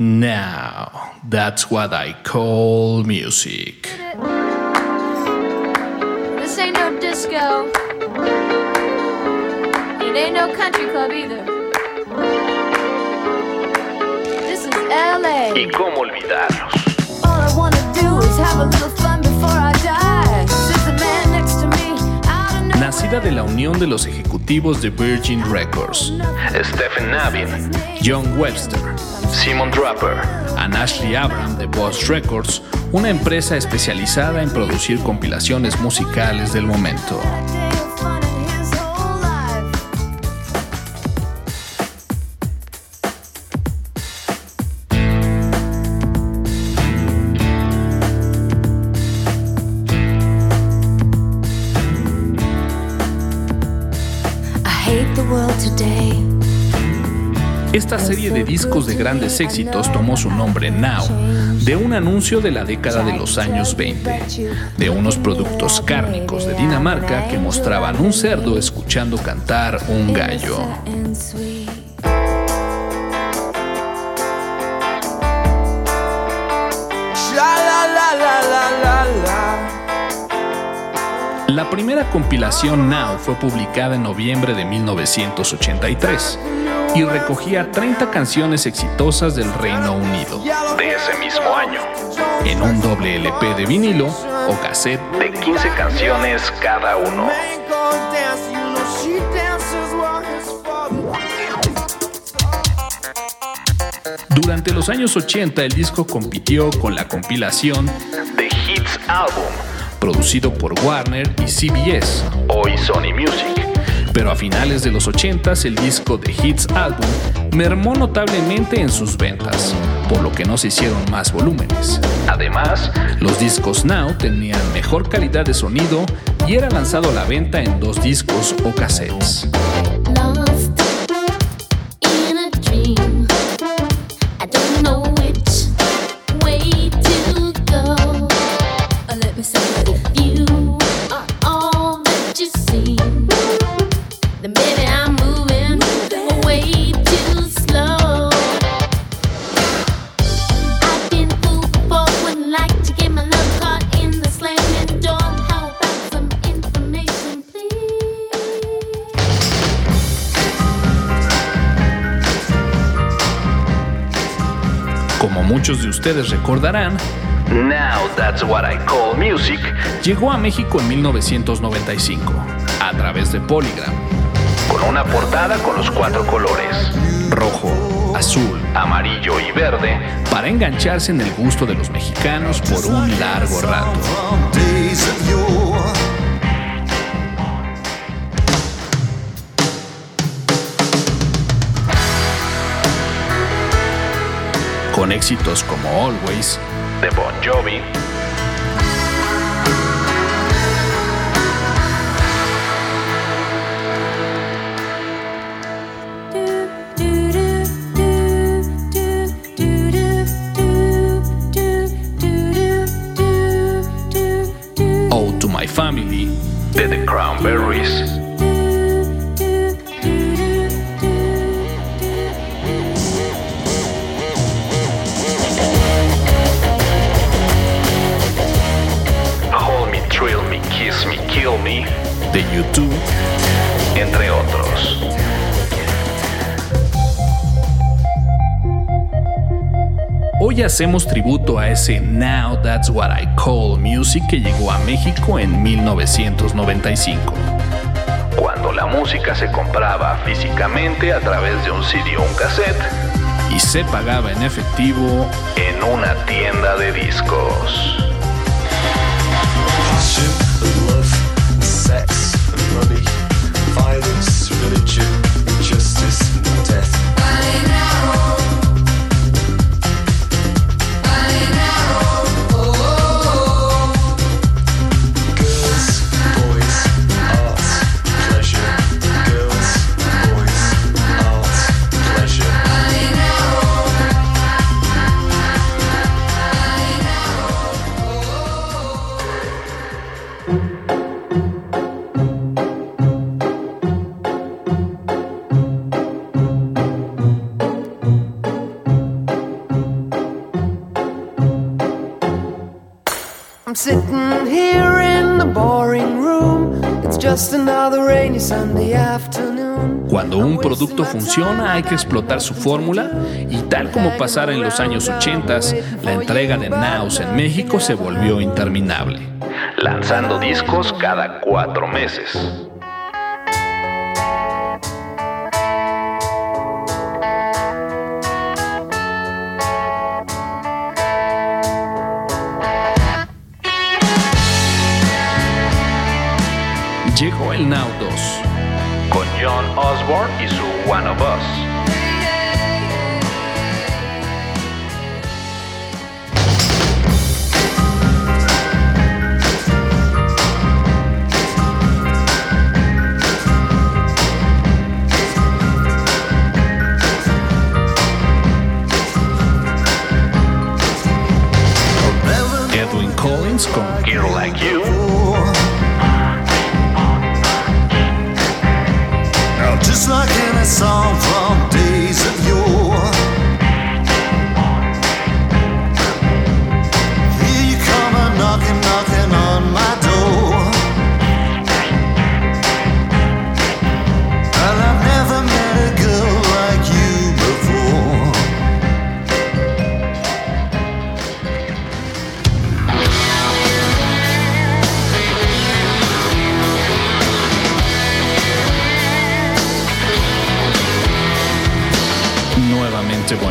Now, that's what I call music. This ain't no disco. It ain't no country club either. This is LA. ¿Y cómo olvidarlos? All I wanna do is have a little fun before I die. Sits the man next to me. Out of nowhere. Nacida de la unión de los ejecutivos de Virgin Records, Stephen Navin, John Webster, Simon Draper, and Ashley Abram de Boss Records, una empresa especializada en producir compilaciones musicales del momento. Esta serie de discos de grandes éxitos tomó su nombre Now, de un anuncio de la década de los años 20, de unos productos cárnicos de Dinamarca que mostraban un cerdo escuchando cantar un gallo. La primera compilación Now fue publicada en noviembre de 1983 y recogía 30 canciones exitosas del Reino Unido. De ese mismo año, en un doble LP de vinilo o cassette. De 15 canciones cada uno. Durante los años 80 el disco compitió con la compilación The Hits Album, producido por Warner y CBS, hoy Sony Music. Pero a finales de los 80 el disco The Hits Album mermó notablemente en sus ventas, por lo que no se hicieron más volúmenes. Además, los discos Now tenían mejor calidad de sonido y era lanzado a la venta en dos discos o cassettes. Ustedes recordarán, Now That's What I Call Music. llegó a México en 1995 a través de Polygram, con una portada con los cuatro colores, rojo, azul, amarillo y verde, para engancharse en el gusto de los mexicanos por un largo rato. Con éxitos como Always, de Bon Jovi, Ode to My Family, de The Cranberries, hacemos tributo a ese Now That's What I Call Music que llegó a México en 1995. Cuando la música se compraba físicamente a través de un CD o un cassette y se pagaba en efectivo en una tienda de discos. Violence, religion, injustice death. I'm sitting here in the boring room. It's just another rainy Sunday afternoon. Cuando un producto funciona hay que explotar su fórmula y tal como pasara en los años 80, la entrega de Naus en México se volvió interminable, lanzando discos cada cuatro meses. Now 2 con John Osborne y su One of Us. Edwin Collins con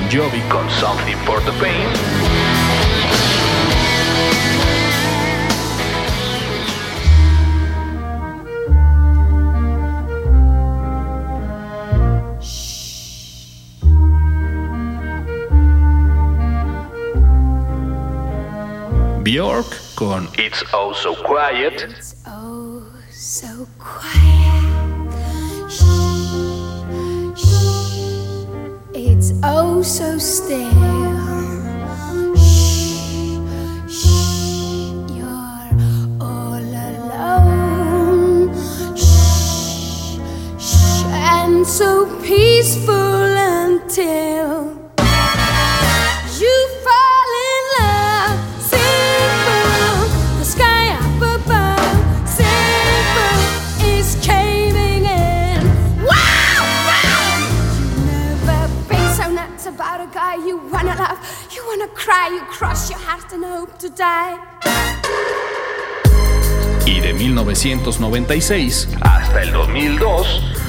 Jovi con Something for the Pain. Bjork con It's Oh So Quiet. Oh so still. You wanna you wanna cry, you your heart and hope to die. Y de 1996 hasta el 2002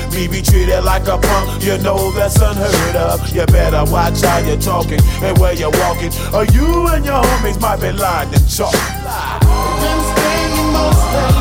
Me be treated like a punk, you know that's unheard of. You better watch how you're talking and where you're walking, or you and your homies might be lying and chalk. Been spending most their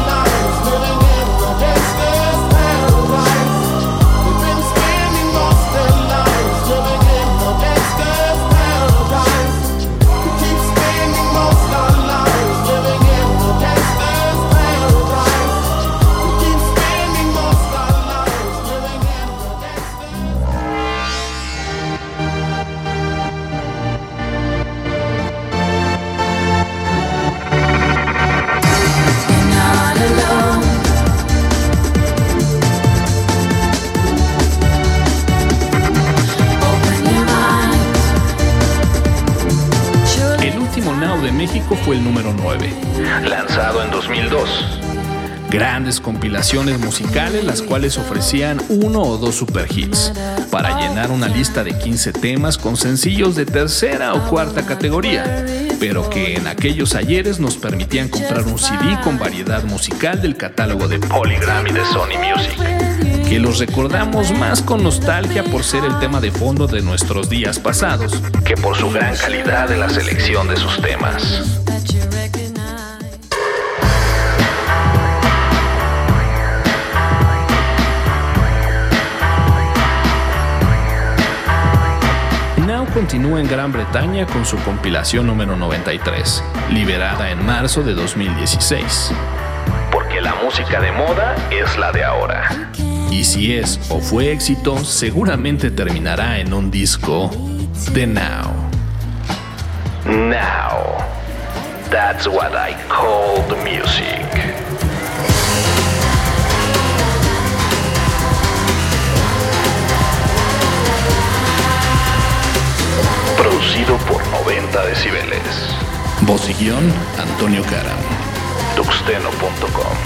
Fue el número 9, lanzado en 2002. Grandes compilaciones musicales las cuales ofrecían uno o dos superhits. Para llenar una lista de 15 temas con sencillos de tercera o cuarta categoría, pero que en aquellos ayeres nos permitían comprar un CD con variedad musical del catálogo de Polygram y de Sony Music que los recordamos más con nostalgia por ser el tema de fondo de nuestros días pasados, que por su gran calidad de la selección de sus temas. Now continúa en Gran Bretaña con su compilación número 93, liberada en marzo de 2016. Porque la música de moda es la de ahora. Y si es o fue éxito, seguramente terminará en un disco de Now. Now. That's what I call the music. producido por 90 decibeles. Voz Antonio Cara. Tuxteno.com.